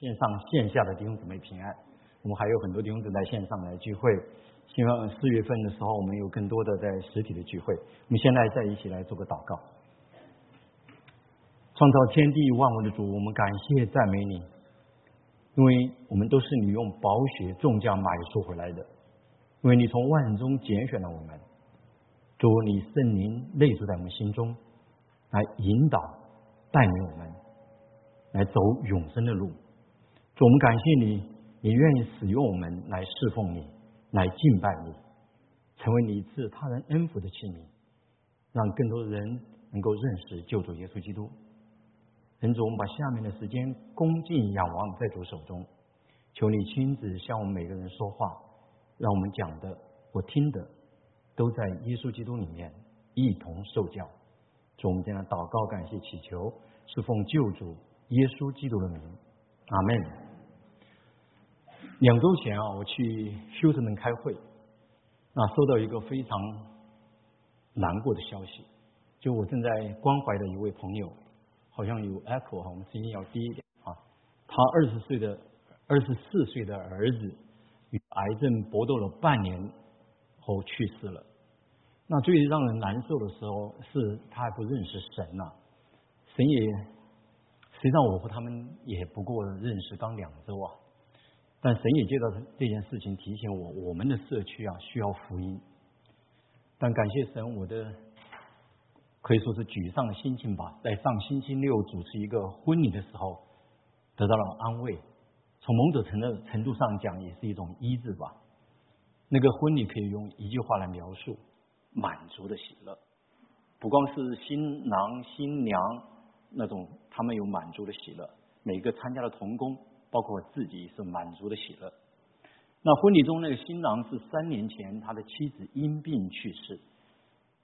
线上线下的弟兄姊妹平安。我们还有很多弟兄姊妹在线上来聚会，希望四月份的时候我们有更多的在实体的聚会。我们现在再一起来做个祷告。创造天地万物的主，我们感谢赞美你，因为我们都是你用宝血重价买赎回来的，因为你从万中拣选了我们，主你圣灵内住在我们心中，来引导带领我们来走永生的路。主，我们感谢你，你愿意使用我们来侍奉你，来敬拜你，成为你赐他人恩福的器皿，让更多的人能够认识救主耶稣基督。神主，我们把下面的时间恭敬仰望在主手中，求你亲自向我们每个人说话，让我们讲的或听的都在耶稣基督里面一同受教。主，我们这样祷告、感谢、祈求，是奉救主耶稣基督的名，阿门。两周前啊，我去休斯顿开会，那收到一个非常难过的消息，就我正在关怀的一位朋友。好像有 echo 哈，我们声音要低一点啊。他二十岁的二十四岁的儿子与癌症搏斗了半年后去世了。那最让人难受的时候是他还不认识神呐。神也实际上我和他们也不过认识刚两周啊。但神也接到这件事情提醒我，我们的社区啊需要福音。但感谢神，我的。可以说是沮丧的心情吧。在上星期六主持一个婚礼的时候，得到了安慰。从某种程度程度上讲，也是一种医治吧。那个婚礼可以用一句话来描述：满足的喜乐。不光是新郎新娘那种，他们有满足的喜乐。每个参加的童工，包括自己，是满足的喜乐。那婚礼中那个新郎是三年前他的妻子因病去世，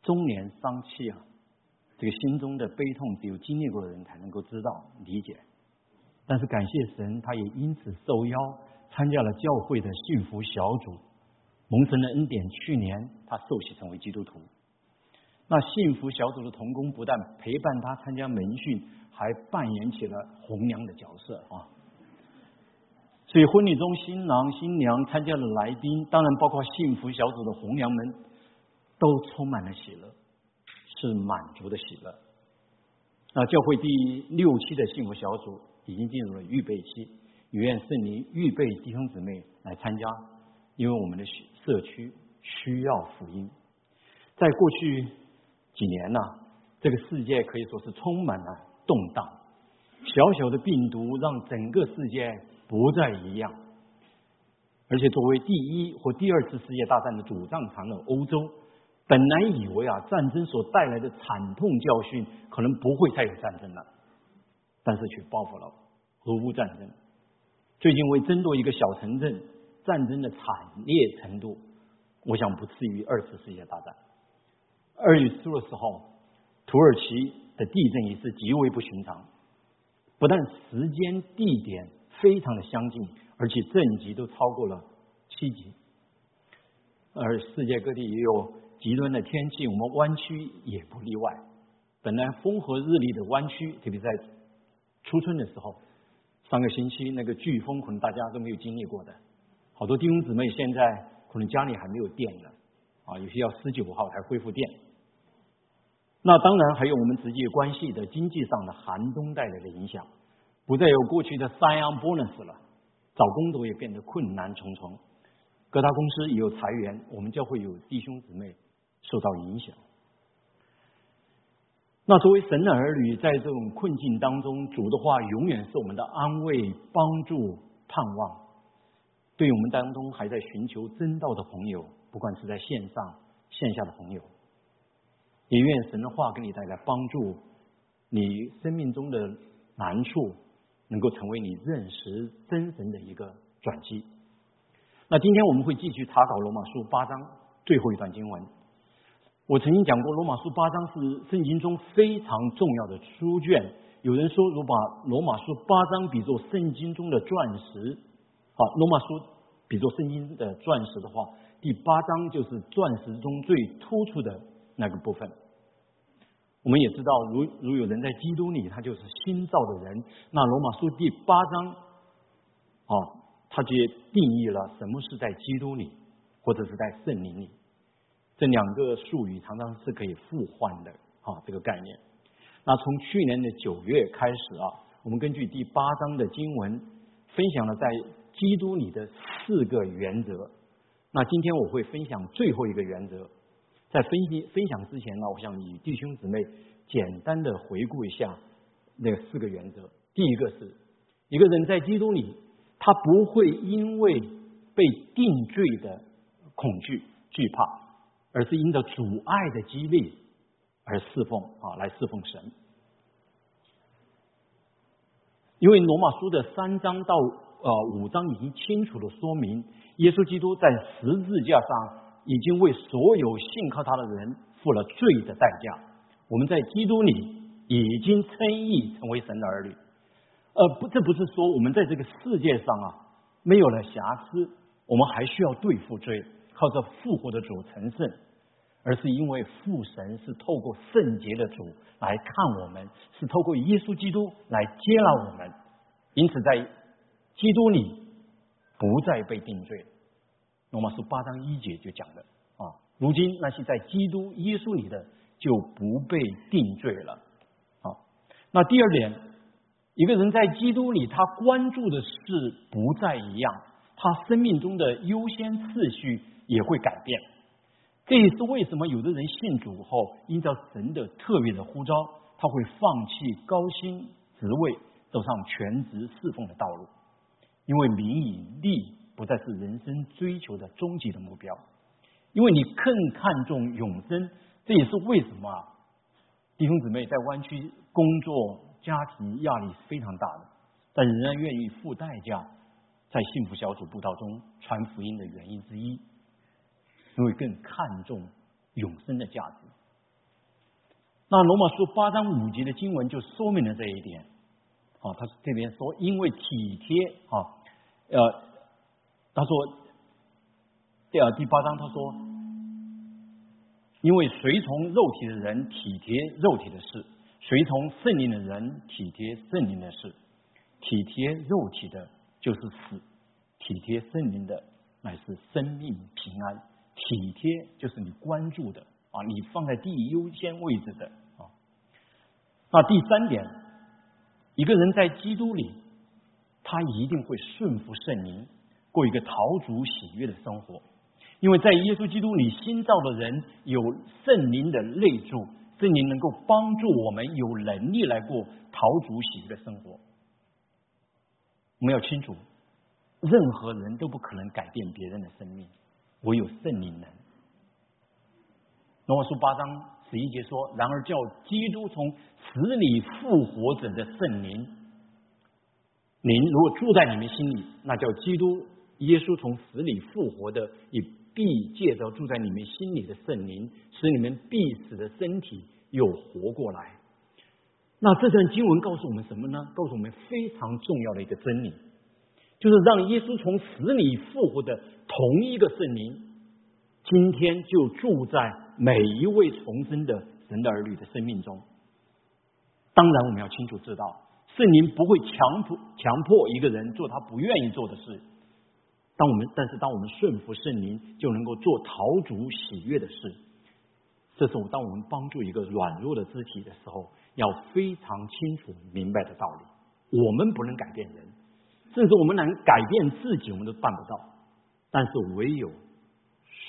中年丧妻啊。这个心中的悲痛，只有经历过的人才能够知道理解。但是感谢神，他也因此受邀参加了教会的幸福小组，蒙神的恩典。去年他受洗成为基督徒。那幸福小组的童工不但陪伴他参加门训，还扮演起了红娘的角色啊。所以婚礼中，新郎新娘参加的来宾，当然包括幸福小组的红娘们，都充满了喜乐。是满足的喜乐。那教会第六期的幸福小组已经进入了预备期，愿圣灵预备弟兄姊妹来参加，因为我们的社区需要福音。在过去几年呢，这个世界可以说是充满了动荡，小小的病毒让整个世界不再一样，而且作为第一或第二次世界大战的主战场的欧洲。本来以为啊，战争所带来的惨痛教训可能不会再有战争了，但是却报复了俄乌战争。最近为争夺一个小城镇，战争的惨烈程度，我想不次于二次世界大战。二月初的时候，土耳其的地震也是极为不寻常，不但时间地点非常的相近，而且震级都超过了七级。而世界各地也有。极端的天气，我们湾区也不例外。本来风和日丽的湾区，特别在初春的时候，上个星期那个飓风，可能大家都没有经历过的。好多弟兄姊妹现在可能家里还没有电呢，啊，有些要十九号才恢复电。那当然还有我们直接关系的经济上的寒冬带来的影响，不再有过去的 sign on bonus 了，找工作也变得困难重重。各大公司也有裁员，我们教会有弟兄姊妹。受到影响。那作为神的儿女，在这种困境当中，主的话永远是我们的安慰、帮助、盼望。对我们当中还在寻求真道的朋友，不管是在线上、线下的朋友，也愿神的话给你带来帮助，你生命中的难处能够成为你认识真神的一个转机。那今天我们会继续查考罗马书八章最后一段经文。我曾经讲过，罗马书八章是圣经中非常重要的书卷。有人说，如把罗马书八章比作圣经中的钻石，好，罗马书比作圣经的钻石的话，第八章就是钻石中最突出的那个部分。我们也知道，如如有人在基督里，他就是新造的人。那罗马书第八章啊，他就定义了什么是在基督里，或者是在圣灵里。这两个术语常常是可以互换的啊，这个概念。那从去年的九月开始啊，我们根据第八章的经文分享了在基督里的四个原则。那今天我会分享最后一个原则。在分析分享之前呢，我想与弟兄姊妹简单的回顾一下那四个原则。第一个是，一个人在基督里，他不会因为被定罪的恐惧惧怕，而是因着阻碍的激励而侍奉啊，来侍奉神。因为罗马书的三章到呃五章已经清楚的说明，耶稣基督在十字架上。已经为所有信靠他的人付了罪的代价。我们在基督里已经称义成为神的儿女。呃，不，这不是说我们在这个世界上啊没有了瑕疵，我们还需要对付罪，靠着复活的主成圣，而是因为父神是透过圣洁的主来看我们，是透过耶稣基督来接纳我们，因此在基督里不再被定罪。罗马书八章一节就讲的啊，如今那些在基督耶稣里的就不被定罪了啊。那第二点，一个人在基督里，他关注的事不再一样，他生命中的优先次序也会改变。这也是为什么有的人信主后，因着神的特别的呼召，他会放弃高薪职位，走上全职侍奉的道路，因为名以利。不再是人生追求的终极的目标，因为你更看重永生，这也是为什么弟兄姊妹在湾区工作、家庭压力非常大的，但仍然愿意付代价在幸福小组布道中传福音的原因之一，因为更看重永生的价值。那罗马书八章五节的经文就说明了这一点。啊，他这边说，因为体贴啊，呃。他说：“第二第八章，他说，因为随从肉体的人体贴肉体的事，随从圣灵的人体贴圣灵的事。体贴肉体的，就是死；体贴圣灵的，乃是生命平安。体贴就是你关注的啊，你放在第一优先位置的啊。那第三点，一个人在基督里，他一定会顺服圣灵。”过一个陶足喜悦的生活，因为在耶稣基督里新造的人有圣灵的内助，圣灵能够帮助我们有能力来过陶足喜悦的生活。我们要清楚，任何人都不可能改变别人的生命，唯有圣灵能。罗马书八章十一节说：“然而叫基督从死里复活者的圣灵，灵如果住在你们心里，那叫基督。”耶稣从死里复活的，也必借着住在你们心里的圣灵，使你们必死的身体又活过来。那这段经文告诉我们什么呢？告诉我们非常重要的一个真理，就是让耶稣从死里复活的同一个圣灵，今天就住在每一位重生的神的儿女的生命中。当然，我们要清楚知道，圣灵不会强迫强迫一个人做他不愿意做的事。当我们，但是当我们顺服圣灵，就能够做陶足喜悦的事。这是我当我们帮助一个软弱的肢体的时候，要非常清楚明白的道理。我们不能改变人，甚至我们能改变自己，我们都办不到。但是唯有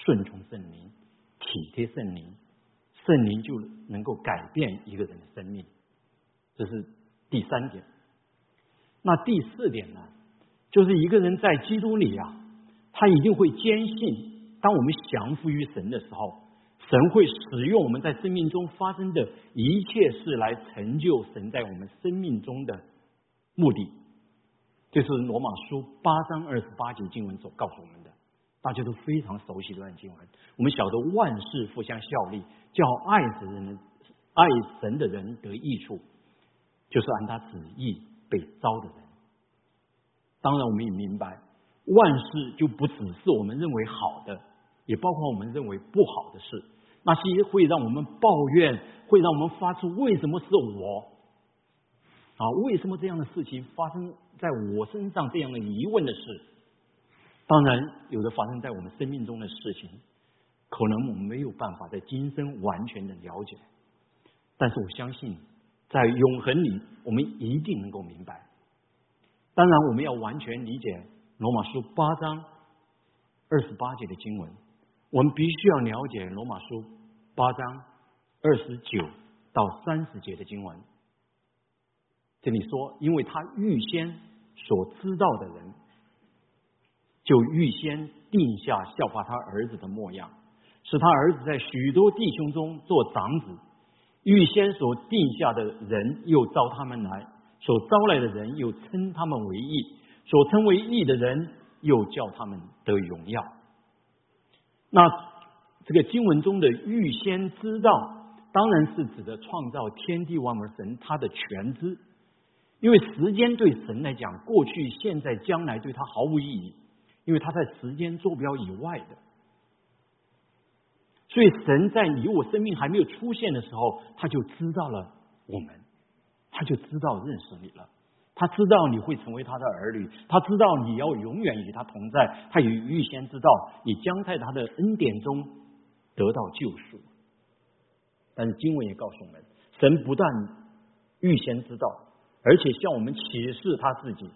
顺从圣灵、体贴圣灵，圣灵就能够改变一个人的生命。这是第三点。那第四点呢？就是一个人在基督里啊，他一定会坚信，当我们降服于神的时候，神会使用我们在生命中发生的一切事来成就神在我们生命中的目的。这是罗马书八章二十八节经文所告诉我们的，大家都非常熟悉这段经文。我们晓得万事互相效力，叫爱神的人、爱神的人得益处，就是按他旨意被招的人。当然，我们也明白，万事就不只是我们认为好的，也包括我们认为不好的事。那些会让我们抱怨，会让我们发出“为什么是我”，啊，为什么这样的事情发生在我身上？这样的疑问的事，当然有的发生在我们生命中的事情，可能我们没有办法在今生完全的了解，但是我相信，在永恒里，我们一定能够明白。当然，我们要完全理解罗马书八章二十八节的经文，我们必须要了解罗马书八章二十九到三十节的经文。这里说，因为他预先所知道的人，就预先定下效法他儿子的模样，使他儿子在许多弟兄中做长子。预先所定下的人，又招他们来；所招来的人，又称他们为义；所称为义的人，又叫他们得荣耀。那这个经文中的预先知道，当然是指的创造天地万物神他的全知。因为时间对神来讲，过去、现在、将来对他毫无意义，因为他在时间坐标以外的。所以神在你我生命还没有出现的时候，他就知道了我们，他就知道认识你了，他知道你会成为他的儿女，他知道你要永远与他同在，他也预先知道你将在他的恩典中得到救赎。但是经文也告诉我们，神不但预先知道。而且向我们启示他自己，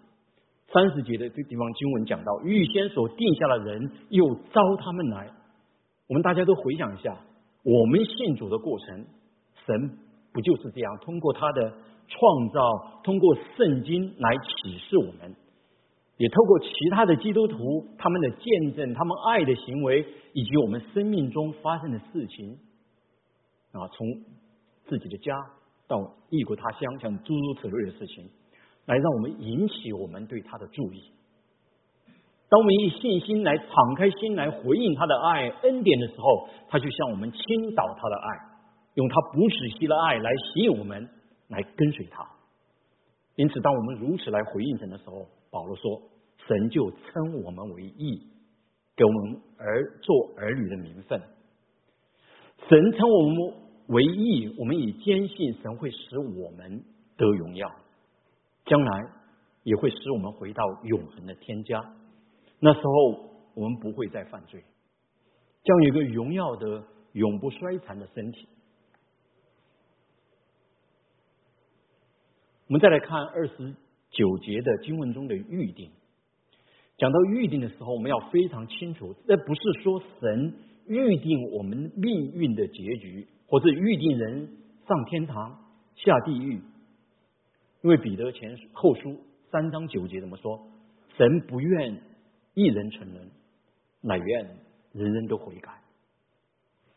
三十节的这地方经文讲到，预先所定下的人又招他们来。我们大家都回想一下，我们信主的过程，神不就是这样通过他的创造，通过圣经来启示我们，也透过其他的基督徒他们的见证，他们爱的行为，以及我们生命中发生的事情啊，从自己的家。到异国他乡，像诸如此类的事情，来让我们引起我们对他的注意。当我们以信心来敞开心来回应他的爱恩典的时候，他就向我们倾倒他的爱，用他不止息的爱来吸引我们来跟随他。因此，当我们如此来回应神的时候，保罗说：“神就称我们为义，给我们儿做儿女的名分。神称我们。”为义，我们也坚信神会使我们得荣耀，将来也会使我们回到永恒的天家。那时候，我们不会再犯罪，将有一个荣耀的、永不衰残的身体。我们再来看二十九节的经文中的预定。讲到预定的时候，我们要非常清楚，这不是说神预定我们命运的结局。或者预定人上天堂下地狱，因为彼得前后书三章九节怎么说？神不愿一人成人，乃愿人人都悔改。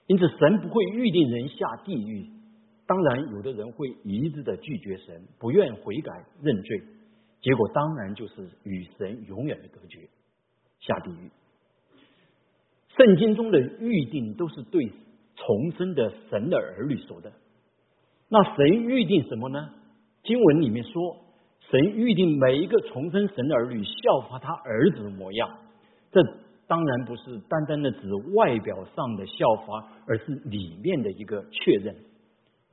因此，神不会预定人下地狱。当然，有的人会一致的拒绝神，不愿悔改认罪，结果当然就是与神永远的隔绝，下地狱。圣经中的预定都是对。重生的神的儿女说的，那神预定什么呢？经文里面说，神预定每一个重生神的儿女效法他儿子的模样。这当然不是单单的指外表上的效法，而是里面的一个确认，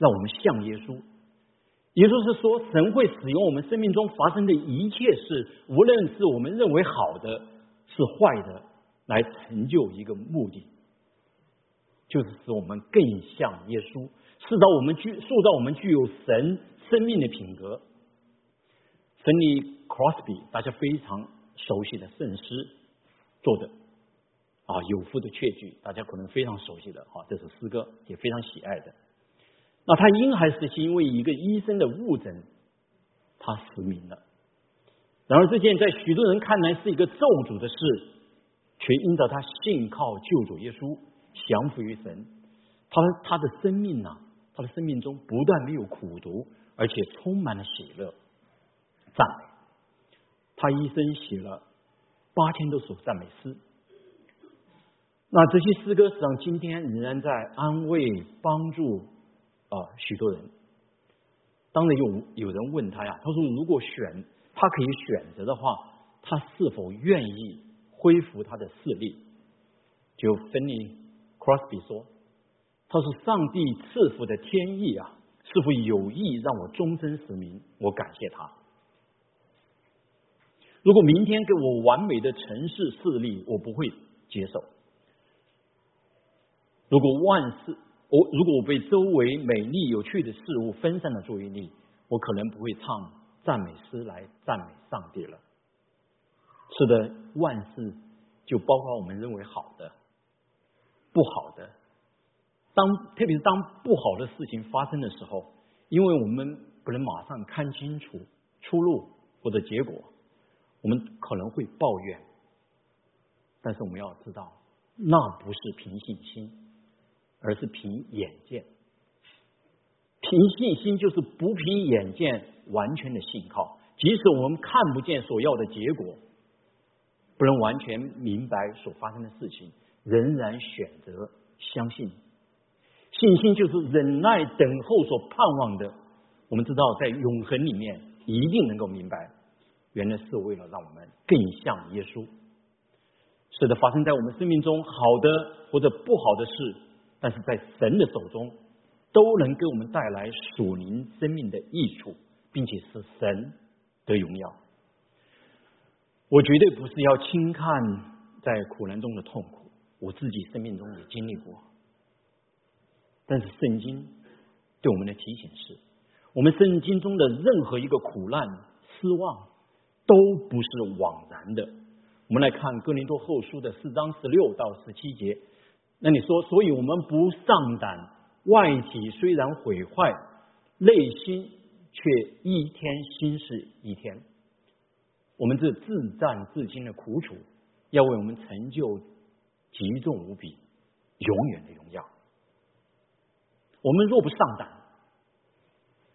让我们像耶稣。也就是说，神会使用我们生命中发生的一切事，无论是我们认为好的，是坏的，来成就一个目的。就是使我们更像耶稣，塑造我们具塑造我们具有神生命的品格。芬尼· Crosby，大家非常熟悉的圣诗作者啊，有福的确句，大家可能非常熟悉的啊，这首诗歌也非常喜爱的。那他因还是因为一个医生的误诊，他失明了。然而这件在许多人看来是一个咒诅的事，却因着他信靠救主耶稣。降服于神，他他的生命呢？他的生命中不但没有苦毒，而且充满了喜乐、赞美。他一生写了八千多首赞美诗。那这些诗歌实际上今天仍然在安慰、帮助啊许多人。当然有有人问他呀，他说如果选他可以选择的话，他是否愿意恢复他的视力？就芬尼。Crosby 说：“他说上帝赐福的天意啊，是否有意让我终身实名，我感谢他。如果明天给我完美的城市视力，我不会接受。如果万事我如果我被周围美丽有趣的事物分散了注意力，我可能不会唱赞美诗来赞美上帝了。是的，万事就包括我们认为好的、不好的。当特别是当不好的事情发生的时候，因为我们不能马上看清楚出路或者结果，我们可能会抱怨。但是我们要知道，那不是凭信心，而是凭眼见。凭信心就是不凭眼见完全的信靠，即使我们看不见所要的结果，不能完全明白所发生的事情，仍然选择相信。信心就是忍耐等候所盼望的。我们知道，在永恒里面一定能够明白，原来是为了让我们更像耶稣。是的，发生在我们生命中好的或者不好的事，但是在神的手中，都能给我们带来属灵生命的益处，并且是神的荣耀。我绝对不是要轻看在苦难中的痛苦，我自己生命中也经历过。但是圣经对我们的提醒是：我们圣经中的任何一个苦难、失望，都不是枉然的。我们来看哥林多后书的四章十六到十七节。那你说，所以我们不上胆，外体虽然毁坏，内心却一天新是一天。我们这自战自经的苦楚，要为我们成就极重无比、永远的荣耀。我们若不上胆，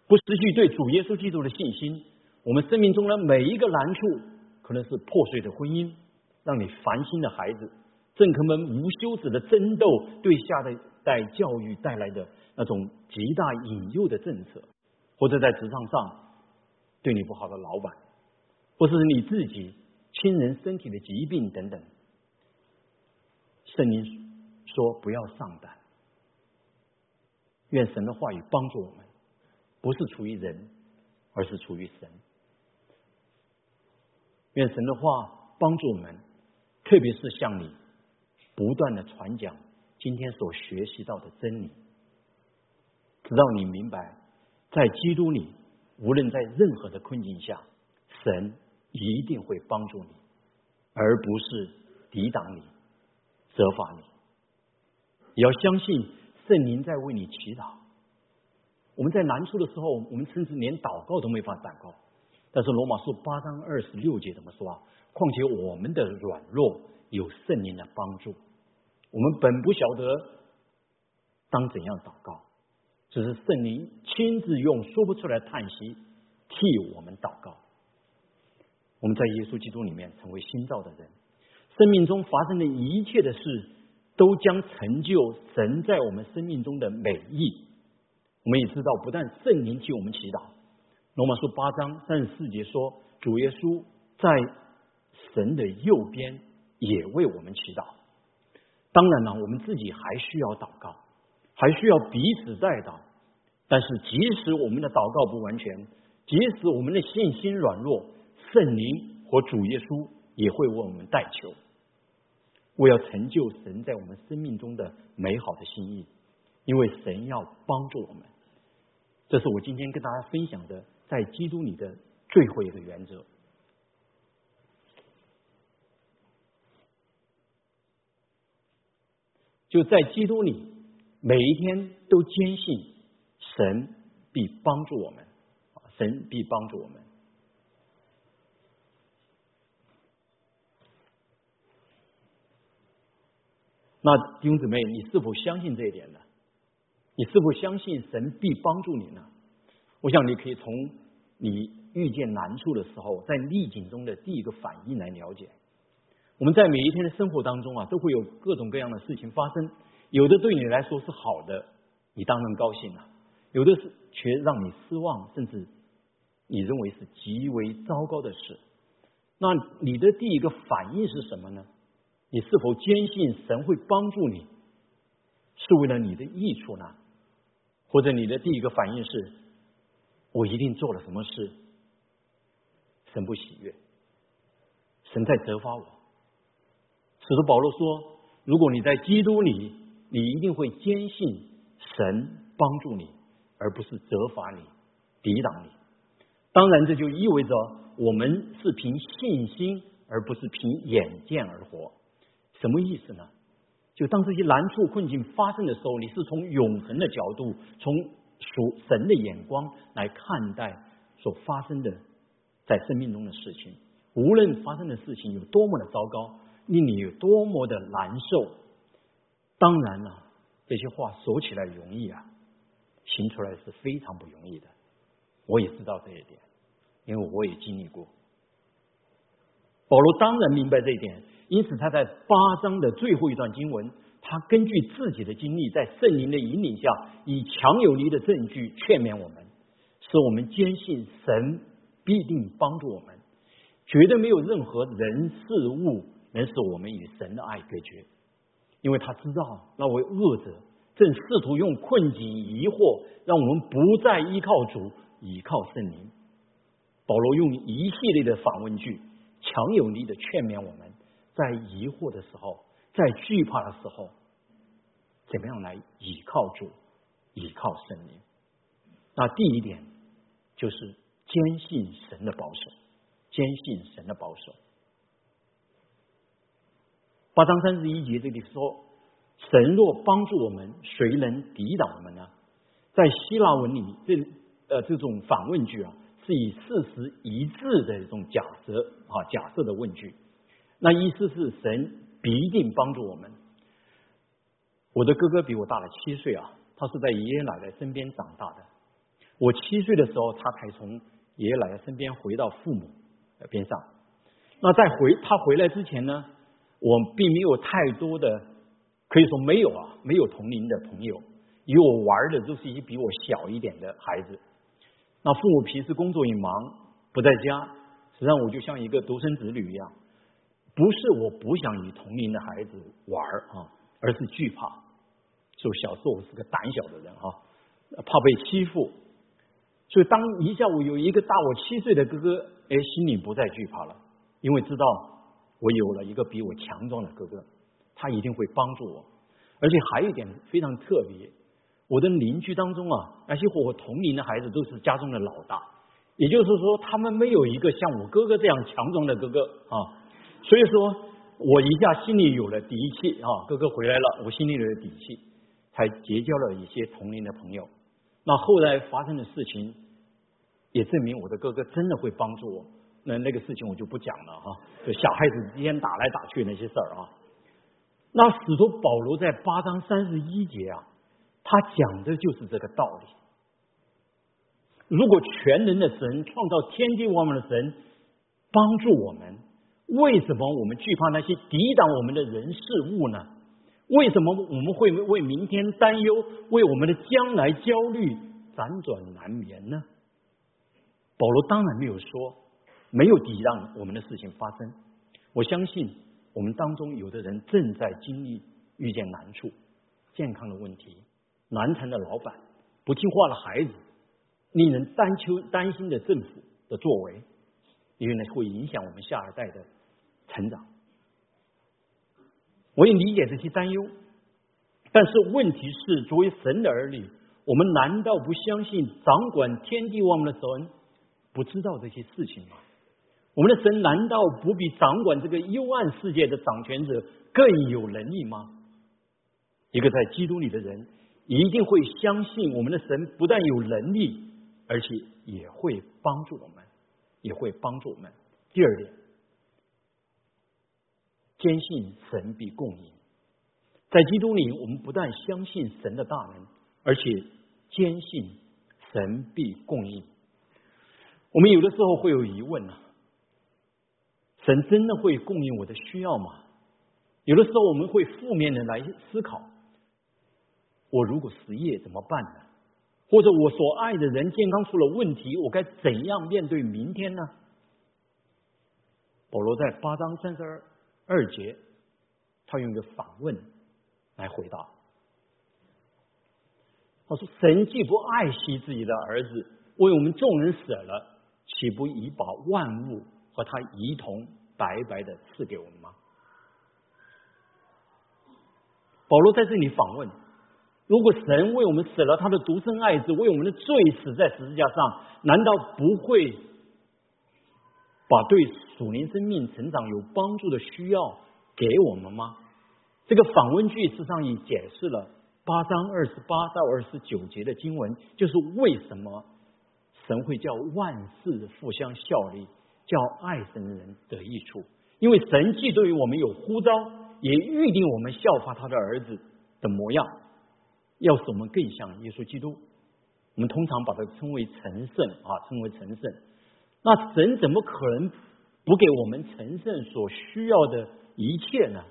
不失去对主耶稣基督的信心，我们生命中的每一个难处，可能是破碎的婚姻，让你烦心的孩子，政客们无休止的争斗，对下一代教育带来的那种极大引诱的政策，或者在职场上对你不好的老板，或是你自己亲人身体的疾病等等，圣灵说不要上当。愿神的话语帮助我们，不是出于人，而是出于神。愿神的话帮助我们，特别是像你不断的传讲今天所学习到的真理，直到你明白，在基督里，无论在任何的困境下，神一定会帮助你，而不是抵挡你、责罚你。也要相信。圣灵在为你祈祷。我们在难处的时候，我们甚至连祷告都没法祷告。但是罗马书八章二十六节怎么说啊？况且我们的软弱有圣灵的帮助，我们本不晓得当怎样祷告，只是圣灵亲自用说不出来叹息替我们祷告。我们在耶稣基督里面成为新造的人，生命中发生的一切的事。都将成就神在我们生命中的美意。我们也知道，不但圣灵替我们祈祷，罗马书八章三十四节说，主耶稣在神的右边也为我们祈祷。当然了，我们自己还需要祷告，还需要彼此代祷。但是，即使我们的祷告不完全，即使我们的信心软弱，圣灵和主耶稣也会为我们代求。为要成就神在我们生命中的美好的心意，因为神要帮助我们，这是我今天跟大家分享的在基督里的最后一个原则。就在基督里，每一天都坚信神必帮助我们，神必帮助我们。那弟兄姊妹，你是否相信这一点呢？你是否相信神必帮助你呢？我想你可以从你遇见难处的时候，在逆境中的第一个反应来了解。我们在每一天的生活当中啊，都会有各种各样的事情发生，有的对你来说是好的，你当然高兴了；有的是却让你失望，甚至你认为是极为糟糕的事。那你的第一个反应是什么呢？你是否坚信神会帮助你，是为了你的益处呢？或者你的第一个反应是，我一定做了什么事，神不喜悦，神在责罚我。使徒保罗说，如果你在基督里，你一定会坚信神帮助你，而不是责罚你、抵挡你。当然，这就意味着我们是凭信心，而不是凭眼见而活。什么意思呢？就当这些难处困境发生的时候，你是从永恒的角度，从属神的眼光来看待所发生的在生命中的事情。无论发生的事情有多么的糟糕，令你有多么的难受，当然了，这些话说起来容易啊，行出来是非常不容易的。我也知道这一点，因为我也经历过。保罗当然明白这一点。因此，他在八章的最后一段经文，他根据自己的经历，在圣灵的引领下，以强有力的证据劝勉我们，使我们坚信神必定帮助我们，绝对没有任何人事物能使我们与神的爱隔绝，因为他知道那位恶者正试图用困境、疑惑，让我们不再依靠主，依靠圣灵。保罗用一系列的反问句，强有力的劝勉我们。在疑惑的时候，在惧怕的时候，怎么样来倚靠主、倚靠圣灵？那第一点就是坚信神的保守，坚信神的保守。八章三十一节这里说：“神若帮助我们，谁能抵挡我们呢？”在希腊文里，这呃这种反问句啊，是以事实一致的一种假设啊假设的问句。那意思是神必定帮助我们。我的哥哥比我大了七岁啊，他是在爷爷奶奶身边长大的。我七岁的时候，他才从爷爷奶奶身边回到父母边上。那在回他回来之前呢，我并没有太多的，可以说没有啊，没有同龄的朋友，与我玩的都是一些比我小一点的孩子。那父母平时工作也忙，不在家，实际上我就像一个独生子女一样。不是我不想与同龄的孩子玩啊，而是惧怕。就小时候我是个胆小的人啊，怕被欺负。所以当一下午有一个大我七岁的哥哥，哎，心里不再惧怕了，因为知道我有了一个比我强壮的哥哥，他一定会帮助我。而且还有一点非常特别，我的邻居当中啊，那些和我同龄的孩子都是家中的老大，也就是说，他们没有一个像我哥哥这样强壮的哥哥啊。所以说，我一下心里有了底气啊，哥哥回来了，我心里有了底气，才结交了一些同龄的朋友。那后来发生的事情，也证明我的哥哥真的会帮助我。那那个事情我就不讲了哈，就小孩子之间打来打去那些事儿啊。那使徒保罗在八章三十一节啊，他讲的就是这个道理。如果全能的神创造天地万物的神帮助我们。为什么我们惧怕那些抵挡我们的人事物呢？为什么我们会为明天担忧，为我们的将来焦虑，辗转难眠呢？保罗当然没有说没有抵挡我们的事情发生。我相信我们当中有的人正在经历遇见难处、健康的问题、难缠的老板、不听话的孩子、令人担忧担心的政府的作为，因为呢会影响我们下一代的。成长，我也理解这些担忧，但是问题是，作为神的儿女，我们难道不相信掌管天地万物的神不知道这些事情吗？我们的神难道不比掌管这个幽暗世界的掌权者更有能力吗？一个在基督里的人一定会相信，我们的神不但有能力，而且也会帮助我们，也会帮助我们。第二点。坚信神必供应，在基督里，我们不但相信神的大能，而且坚信神必供应。我们有的时候会有疑问呢：神真的会供应我的需要吗？有的时候我们会负面的来思考：我如果失业怎么办呢？或者我所爱的人健康出了问题，我该怎样面对明天呢？保罗在八章三十二。二节，他用一个反问来回答。他说：“神既不爱惜自己的儿子，为我们众人死了，岂不已把万物和他一同白白的赐给我们吗？”保罗在这里访问：如果神为我们死了他的独生爱子，为我们的罪死在十字架上，难道不会把对属灵生命成长有帮助的需要给我们吗？这个访问句实上也解释了八章二十八到二十九节的经文，就是为什么神会叫万事互相效力，叫爱神的人得益处，因为神既对于我们有呼召。也预定我们效法他的儿子的模样，要使我们更像耶稣基督。我们通常把它称为成圣啊，称为成圣。那神怎么可能不给我们成圣所需要的一切呢？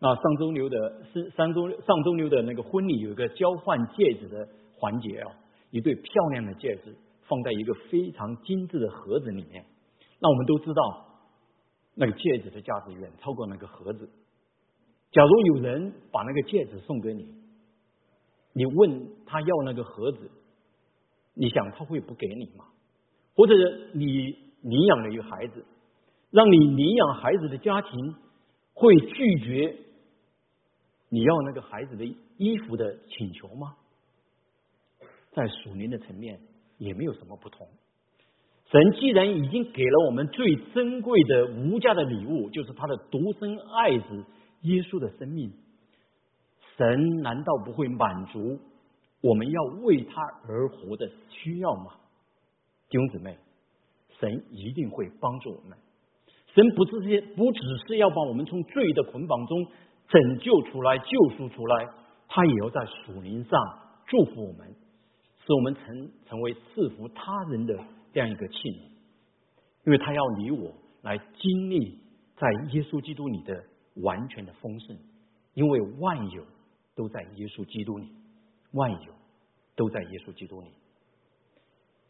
那上周六的是上周上周六的那个婚礼有一个交换戒指的环节啊，一对漂亮的戒指放在一个非常精致的盒子里面。那我们都知道，那个戒指的价值远超过那个盒子。假如有人把那个戒指送给你，你问他要那个盒子，你想他会不给你吗？或者你领养了一个孩子，让你领养孩子的家庭会拒绝你要那个孩子的衣服的请求吗？在属灵的层面也没有什么不同。神既然已经给了我们最珍贵的无价的礼物，就是他的独生爱子。耶稣的生命，神难道不会满足我们要为他而活的需要吗？弟兄姊妹，神一定会帮助我们。神不是不只是要把我们从罪的捆绑中拯救出来、救赎出来，他也要在属灵上祝福我们，使我们成成为赐福他人的这样一个器皿。因为他要你我来经历在耶稣基督里的。完全的丰盛，因为万有都在耶稣基督里，万有都在耶稣基督里，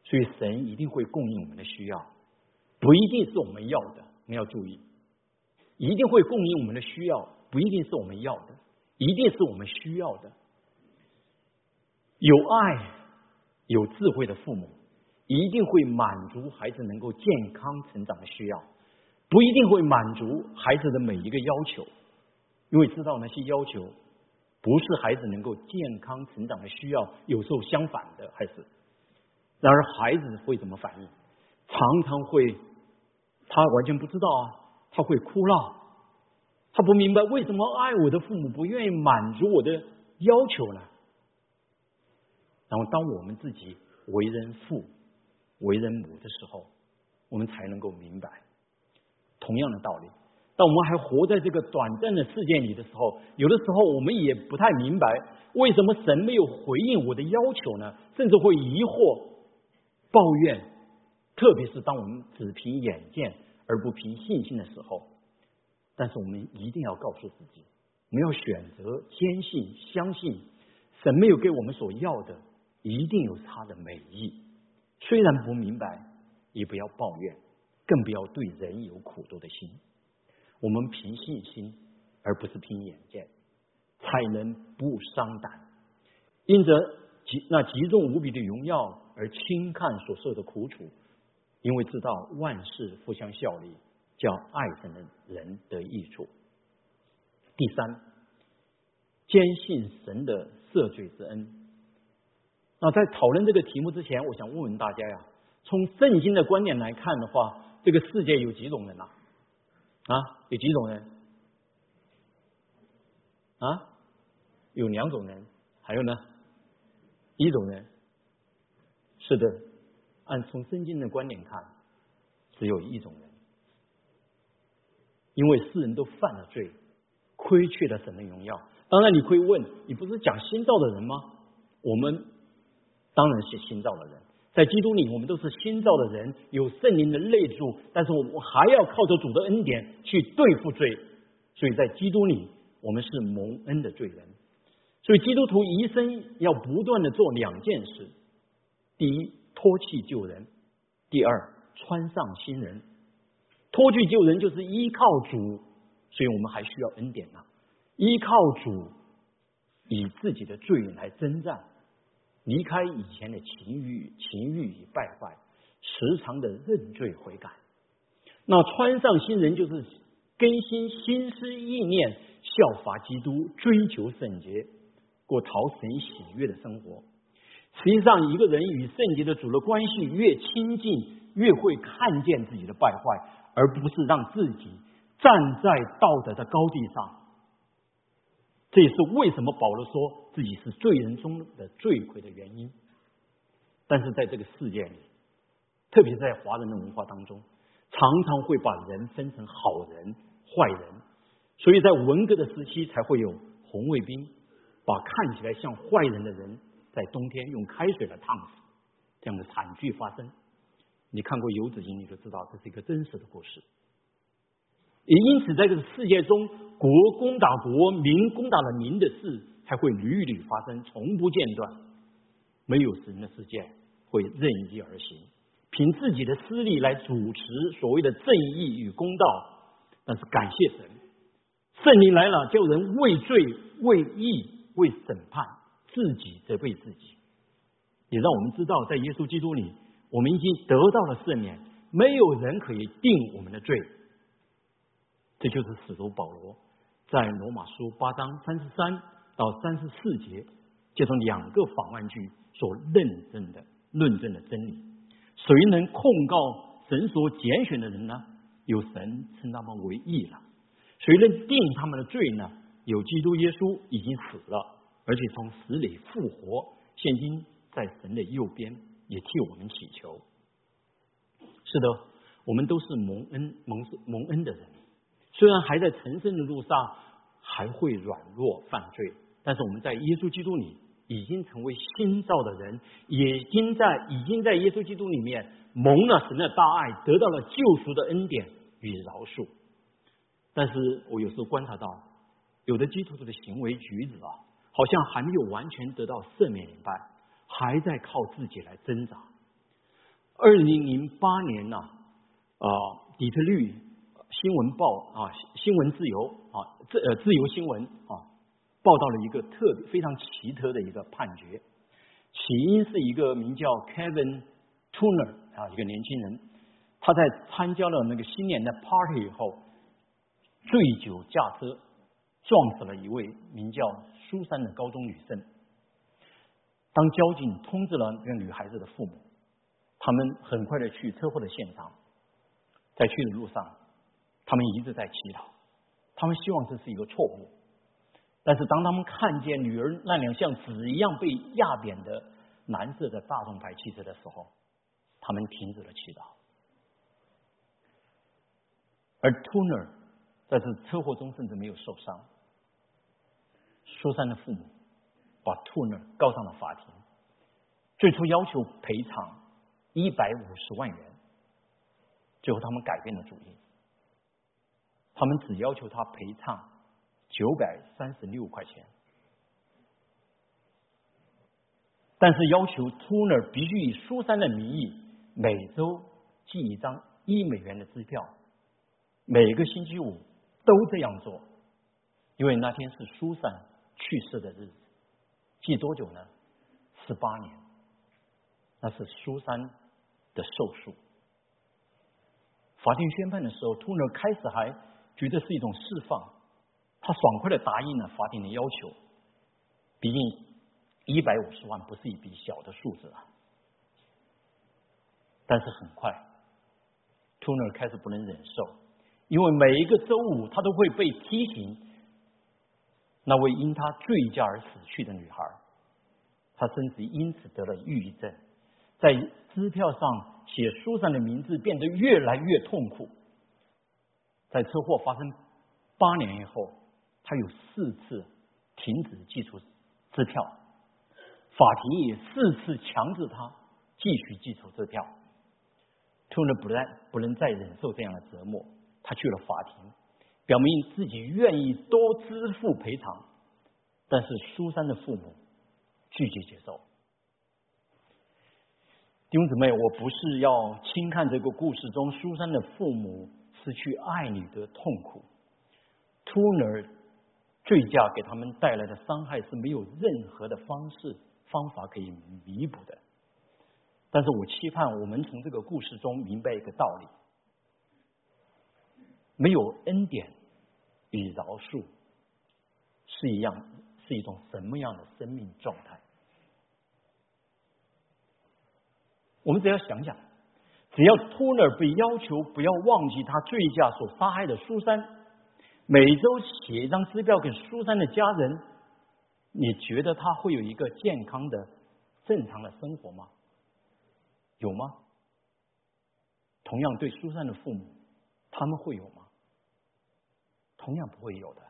所以神一定会供应我们的需要，不一定是我们要的，我们要注意，一定会供应我们的需要，不一定是我们要的，一定是我们需要的。有爱、有智慧的父母，一定会满足孩子能够健康成长的需要。不一定会满足孩子的每一个要求，因为知道那些要求不是孩子能够健康成长的需要，有时候相反的，还是。然而孩子会怎么反应？常常会，他完全不知道啊，他会哭闹，他不明白为什么爱我的父母不愿意满足我的要求呢？然后当我们自己为人父母、为人母的时候，我们才能够明白。同样的道理，当我们还活在这个短暂的世界里的时候，有的时候我们也不太明白，为什么神没有回应我的要求呢？甚至会疑惑、抱怨，特别是当我们只凭眼见而不凭信心的时候。但是我们一定要告诉自己，我们要选择坚信、相信，神没有给我们所要的，一定有他的美意。虽然不明白，也不要抱怨。更不要对人有苦毒的心。我们凭信心，而不是凭眼见，才能不伤胆。因着极那极重无比的荣耀而轻看所受的苦楚，因为知道万事互相效力，叫爱神的人得益处。第三，坚信神的赦罪之恩。那在讨论这个题目之前，我想问问大家呀，从圣经的观点来看的话。这个世界有几种人呐？啊，有几种人？啊，有两种人，还有呢，一种人。是的，按从圣经的观点看，只有一种人，因为世人都犯了罪，亏缺了神的荣耀。当然，你会问，你不是讲新造的人吗？我们当然是新造的人。在基督里，我们都是新造的人，有圣灵的内住，但是我们还要靠着主的恩典去对付罪。所以在基督里，我们是蒙恩的罪人。所以基督徒一生要不断的做两件事：第一，脱弃旧人；第二，穿上新人。脱去旧人就是依靠主，所以我们还需要恩典呐。依靠主，以自己的罪来征战。离开以前的情欲、情欲与败坏，时常的认罪悔改。那穿上新人就是更新心思意念，效法基督，追求圣洁，过讨神喜悦的生活。实际上，一个人与圣洁的主的关系越亲近，越会看见自己的败坏，而不是让自己站在道德的高地上。这也是为什么保罗说自己是罪人中的罪魁的原因。但是在这个世界里，特别在华人的文化当中，常常会把人分成好人、坏人，所以在文革的时期才会有红卫兵把看起来像坏人的人。在冬天用开水来烫死，这样的惨剧发生。你看过《游子吟》，你就知道这是一个真实的故事。也因此，在这个世界中，国攻打国、民攻打了民的事，才会屡屡发生，从不间断。没有神的世界会任意而行，凭自己的私利来主持所谓的正义与公道。但是感谢神，圣灵来了，叫人为罪、为义、为审判。自己责备自己，也让我们知道，在耶稣基督里，我们已经得到了赦免，没有人可以定我们的罪。这就是使徒保罗在罗马书八章三十三到三十四节，借从两个访问句所认证的论证的真理。谁能控告神所拣选的人呢？有神称他们为义了。谁能定他们的罪呢？有基督耶稣已经死了。而且从死里复活，现今在神的右边，也替我们祈求。是的，我们都是蒙恩蒙蒙恩的人，虽然还在成圣的路上，还会软弱犯罪，但是我们在耶稣基督里已经成为新造的人，已经在已经在耶稣基督里面蒙了神的大爱，得到了救赎的恩典与饶恕。但是我有时候观察到，有的基督徒的行为举止啊。好像还没有完全得到赦免一般，还在靠自己来挣扎。二零零八年呢，啊，底特律新闻报啊，新闻自由啊，自呃自由新闻啊，报道了一个特非常奇特的一个判决。起因是一个名叫 Kevin Turner 啊，一个年轻人，他在参加了那个新年的 party 以后，醉酒驾车，撞死了一位名叫。苏珊的高中女生，当交警通知了那个女孩子的父母，他们很快的去车祸的现场，在去的路上，他们一直在祈祷，他们希望这是一个错误，但是当他们看见女儿那辆像纸一样被压扁的蓝色的大众牌汽车的时候，他们停止了祈祷，而 Tuner 在这车祸中甚至没有受伤。苏珊的父母把 Tuner 告上了法庭，最初要求赔偿一百五十万元，最后他们改变了主意，他们只要求他赔偿九百三十六块钱，但是要求兔呢必须以苏珊的名义每周寄一张一美元的支票，每个星期五都这样做，因为那天是苏珊。去世的日子，记多久呢？十八年，那是苏珊的寿数。法庭宣判的时候，突然开始还觉得是一种释放，他爽快的答应了法庭的要求。毕竟一百五十万不是一笔小的数字啊。但是很快，，Tuner 开始不能忍受，因为每一个周五他都会被提醒。那位因他醉驾而死去的女孩，她甚至因此得了抑郁症，在支票上写书上的名字变得越来越痛苦。在车祸发生八年以后，他有四次停止寄出支票，法庭也四次强制他继续寄出支票。突然不再不能再忍受这样的折磨，他去了法庭。表明自己愿意多支付赔偿，但是苏珊的父母拒绝接受。弟兄姊妹，我不是要轻看这个故事中苏珊的父母失去爱女的痛苦。突然醉驾给他们带来的伤害是没有任何的方式方法可以弥补的。但是我期盼我们从这个故事中明白一个道理：没有恩典与饶恕是一样，是一种什么样的生命状态？我们只要想想，只要托勒被要求不要忘记他醉驾所杀害的苏珊，每周写一张支票给苏珊的家人，你觉得他会有一个健康的、正常的生活吗？有吗？同样对苏珊的父母，他们会有吗？同样不会有的。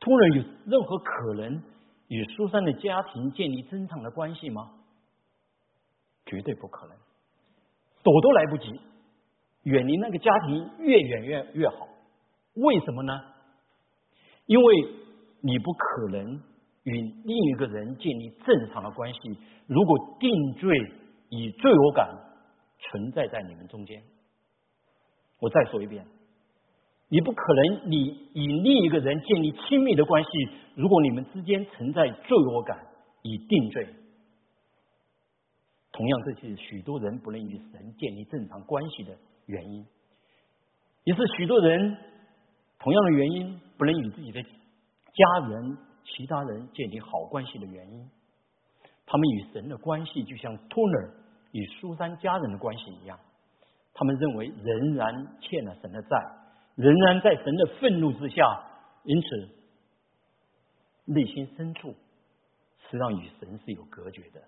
托勒有任何可能？与苏珊的家庭建立正常的关系吗？绝对不可能，躲都来不及，远离那个家庭越远越越好。为什么呢？因为你不可能与另一个人建立正常的关系。如果定罪以罪恶感存在在你们中间，我再说一遍。你不可能，你与另一个人建立亲密的关系，如果你们之间存在罪恶感，以定罪。同样，这是许多人不能与神建立正常关系的原因，也是许多人同样的原因不能与自己的家人、其他人建立好关系的原因。他们与神的关系就像托尔与苏珊家人的关系一样，他们认为仍然欠了神的债。仍然在神的愤怒之下，因此内心深处实际上与神是有隔绝的。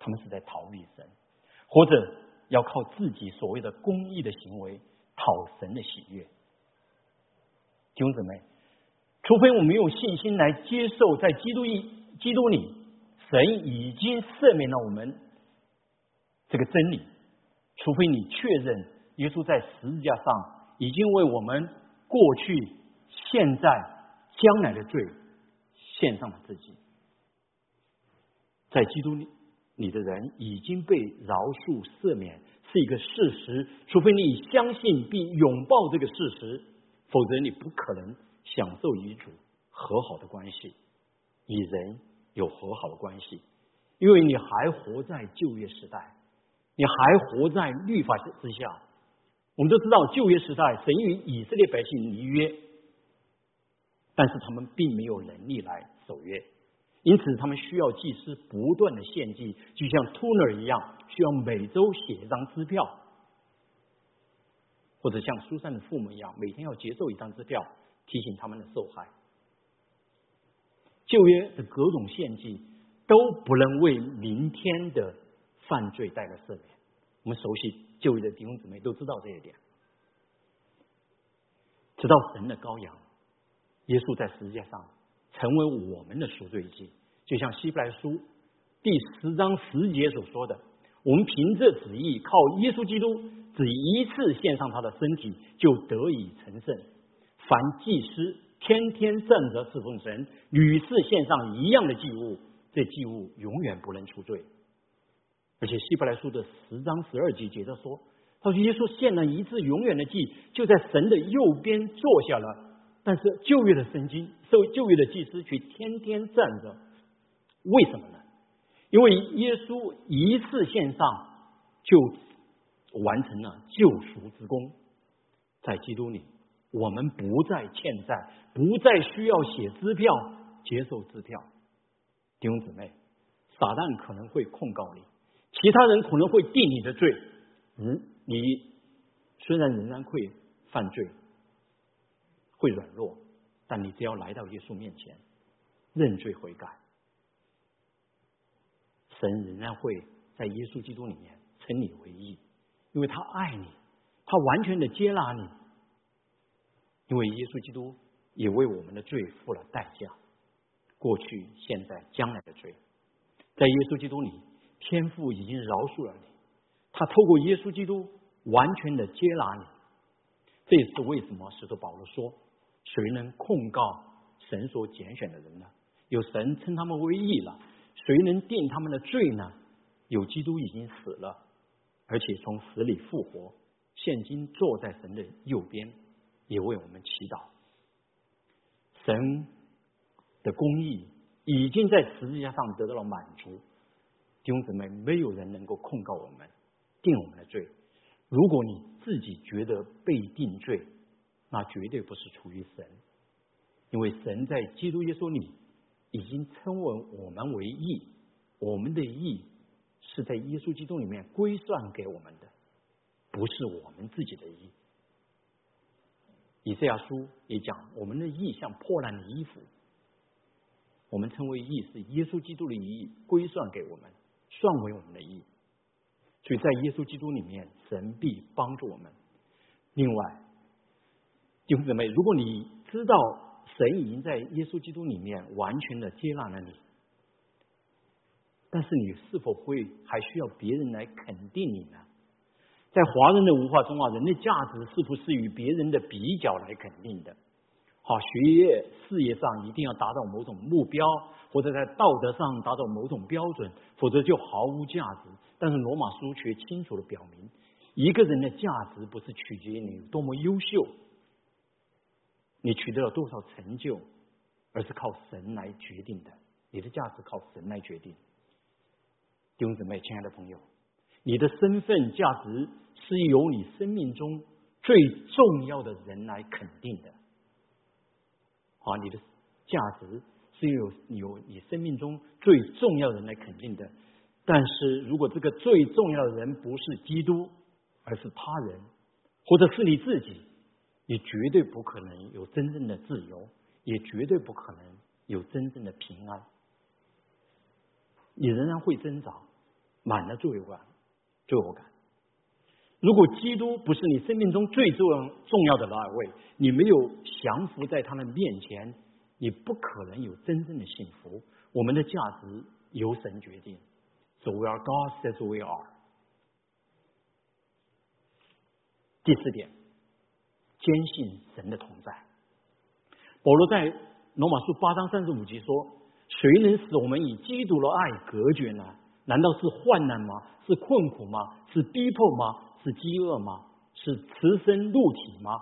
他们是在逃避神，或者要靠自己所谓的公益的行为讨神的喜悦。弟兄姊妹，除非我们用信心来接受，在基督一基督里，神已经赦免了我们这个真理；除非你确认耶稣在十字架上。已经为我们过去、现在、将来的罪献上了自己，在基督里你的人已经被饶恕赦免，是一个事实。除非你相信并拥抱这个事实，否则你不可能享受与主和好的关系，与人有和好的关系，因为你还活在旧约时代，你还活在律法之下。我们都知道旧约时代，神与以色列百姓立约，但是他们并没有能力来守约，因此他们需要祭司不断的献祭，就像托勒一样，需要每周写一张支票，或者像苏珊的父母一样，每天要接受一张支票，提醒他们的受害。旧约的各种献祭都不能为明天的犯罪带来赦免。我们熟悉。旧约的弟兄姊妹都知道这一点，直到神的羔羊耶稣在十字架上成为我们的赎罪祭，就像希伯来书第十章十节所说的：“我们凭着旨意，靠耶稣基督，只一次献上他的身体，就得以成圣。凡祭司天天站着侍奉神，屡次献上一样的祭物，这祭物永远不能出罪。”而且希伯来书的十章十二节接着说：“他说耶稣献了一次永远的祭，就在神的右边坐下了。但是旧约的圣经受旧约的祭司却天天站着，为什么呢？因为耶稣一次献上就完成了救赎之功，在基督里，我们不再欠债，不再需要写支票接受支票。弟兄姊妹，撒旦可能会控告你。”其他人可能会定你的罪，嗯，你虽然仍然会犯罪，会软弱，但你只要来到耶稣面前认罪悔改，神仍然会在耶稣基督里面称你为义，因为他爱你，他完全的接纳你，因为耶稣基督也为我们的罪付了代价，过去、现在、将来的罪，在耶稣基督里。天父已经饶恕了你，他透过耶稣基督完全的接纳你。这也是为什么使徒保罗说：“谁能控告神所拣选的人呢？有神称他们为义了。谁能定他们的罪呢？有基督已经死了，而且从死里复活，现今坐在神的右边，也为我们祈祷。神的公义已经在十字架上得到了满足。弟兄姊妹，没有人能够控告我们，定我们的罪。如果你自己觉得被定罪，那绝对不是出于神，因为神在基督耶稣里已经称为我们为义，我们的义是在耶稣基督里面归算给我们的，不是我们自己的义。以赛亚书也讲，我们的义像破烂的衣服，我们称为义是耶稣基督的义归算给我们，算为我们的义。所以在耶稣基督里面，神必帮助我们。另外，弟兄姊妹，如果你知道神已经在耶稣基督里面完全的接纳了你，但是你是否会还需要别人来肯定你呢？在华人的文化中啊，人的价值是不是与别人的比较来肯定的？好，学业、事业上一定要达到某种目标，或者在道德上达到某种标准，否则就毫无价值。但是罗马书却清楚的表明，一个人的价值不是取决于你多么优秀，你取得了多少成就，而是靠神来决定的。你的价值靠神来决定。弟兄姊妹，亲爱的朋友，你的身份价值是由你生命中最重要的人来肯定的。啊，你的价值是由由你生命中最重要的人来肯定的。但是如果这个最重要的人不是基督，而是他人，或者是你自己，你绝对不可能有真正的自由，也绝对不可能有真正的平安。你仍然会挣扎，满了罪恶感、罪恶感。如果基督不是你生命中最重要重要的那一位，你没有降服在他的面前，你不可能有真正的幸福。我们的价值由神决定。So we are God says we are。第四点，坚信神的同在。保罗在罗马书八章三十五节说：“谁能使我们与基督的爱隔绝呢？难道是患难吗？是困苦吗？是逼迫吗？是饥饿吗？是慈身肉体吗？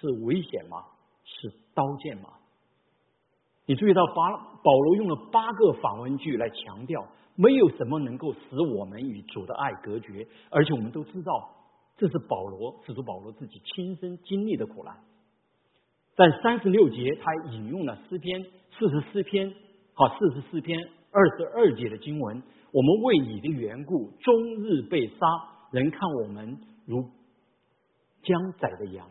是危险吗？是刀剑吗？”你注意到，八保罗用了八个反问句来强调。没有什么能够使我们与主的爱隔绝，而且我们都知道，这是保罗使徒保罗自己亲身经历的苦难。在三十六节，他引用了诗篇四十四篇，好四十四篇二十二节的经文。我们为你的缘故，终日被杀，人看我们如将宰的羊。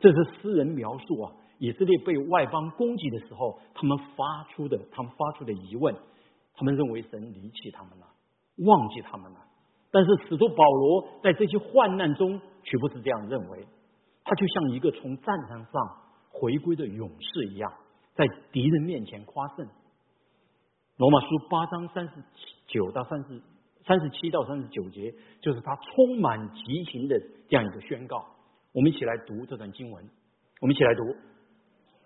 这是诗人描述啊，以色列被外邦攻击的时候，他们发出的，他们发出的疑问。他们认为神离弃他们了，忘记他们了。但是使徒保罗在这些患难中却不是这样认为，他就像一个从战场上回归的勇士一样，在敌人面前夸胜。罗马书八章三十九到三十三十七到三十九节，就是他充满激情的这样一个宣告。我们一起来读这段经文，我们一起来读。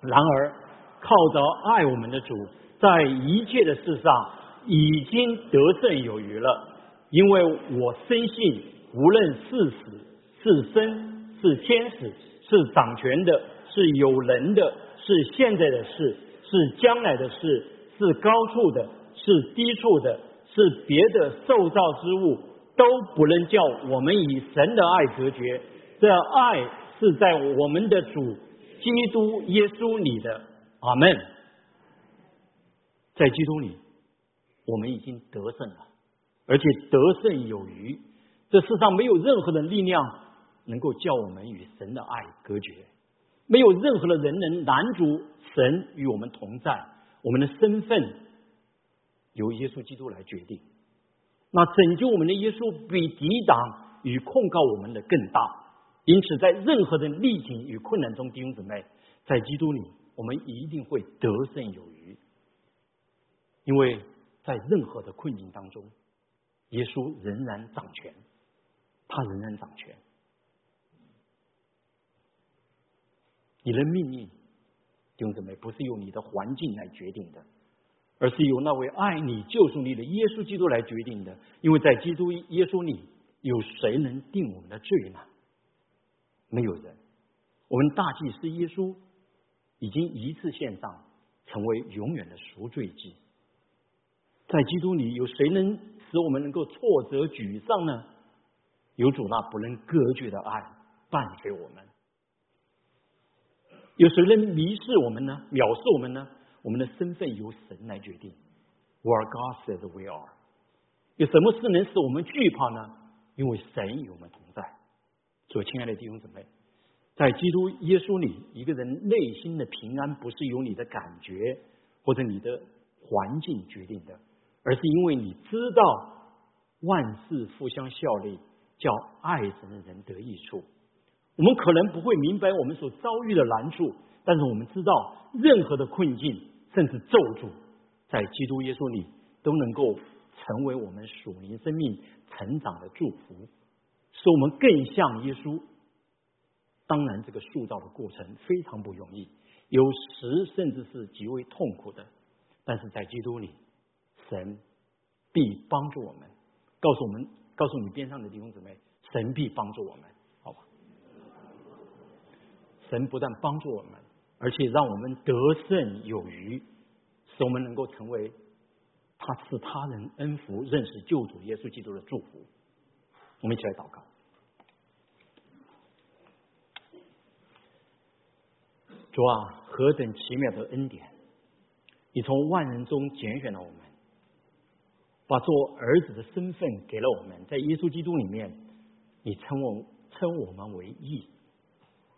然而，靠着爱我们的主，在一切的事上。已经得胜有余了，因为我深信，无论是死是生是天使是掌权的，是有人的，是现在的事，是将来的事，是高处的，是低处的，是别的受造之物，都不能叫我们与神的爱隔绝。这爱是在我们的主基督耶稣里的。阿门。在基督里。我们已经得胜了，而且得胜有余。这世上没有任何的力量能够叫我们与神的爱隔绝，没有任何的人能拦阻神与我们同在。我们的身份由耶稣基督来决定。那拯救我们的耶稣比抵挡与控告我们的更大。因此，在任何的逆境与困难中，弟兄姊妹，在基督里，我们一定会得胜有余，因为。在任何的困境当中，耶稣仍然掌权，他仍然掌权。你的命运，弟兄姊妹，不是由你的环境来决定的，而是由那位爱你、救赎你的耶稣基督来决定的。因为在基督耶稣里，有谁能定我们的罪呢？没有人。我们大祭司耶稣已经一次献上，成为永远的赎罪祭。在基督里，有谁能使我们能够挫折沮丧呢？有主那不能隔绝的爱伴随我们。有谁能迷视我们呢？藐视我们呢？我们的身份由神来决定。Where God says we are。有什么事能使我们惧怕呢？因为神与我们同在。所以，亲爱的弟兄姊妹，在基督耶稣里，一个人内心的平安不是由你的感觉或者你的环境决定的，而是因为你知道万事互相效力，叫爱神的人得益处。我们可能不会明白我们所遭遇的难处，但是我们知道，任何的困境甚至咒诅，在基督耶稣里都能够成为我们属灵生命成长的祝福。使我们更像耶稣。当然，这个塑造的过程非常不容易，有时甚至是极为痛苦的。但是在基督里，神必帮助我们。告诉我们，告诉你边上的弟兄姊妹，神必帮助我们，好吧？神不但帮助我们，而且让我们得胜有余，使我们能够成为他赐他人恩福、认识救主耶稣基督的祝福。我们一起来祷告。主啊，何等奇妙的恩典！你从万人中拣选了我们，把做儿子的身份给了我们。在耶稣基督里面，你称我称我们为义，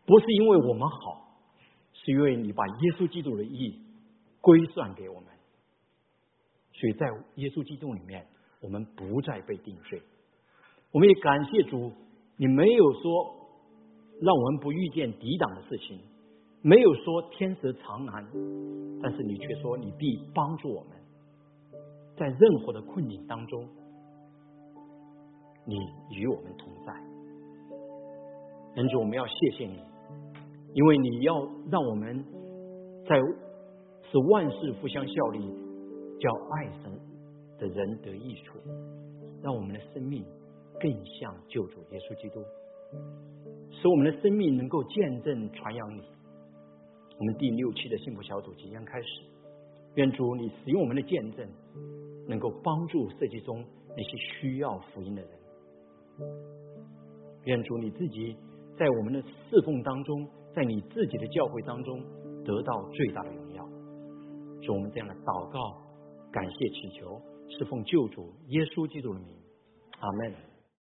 不是因为我们好，是因为你把耶稣基督的义归算给我们。所以在耶稣基督里面，我们不再被定罪。我们也感谢主，你没有说让我们不遇见抵挡的事情，没有说天蛇长难，但是你却说你必帮助我们，在任何的困境当中，你与我们同在。恩主，我们要谢谢你，因为你要让我们在使万事互相效力，叫爱神的人得益处，让我们的生命。更像救主耶稣基督，使我们的生命能够见证传扬你。我们第六期的幸福小组即将开始，愿主你使用我们的见证，能够帮助社区中那些需要福音的人。愿主你自己在我们的侍奉当中，在你自己的教会当中得到最大的荣耀。是我们这样的祷告，感谢祈求，侍奉救主耶稣基督的名，阿门。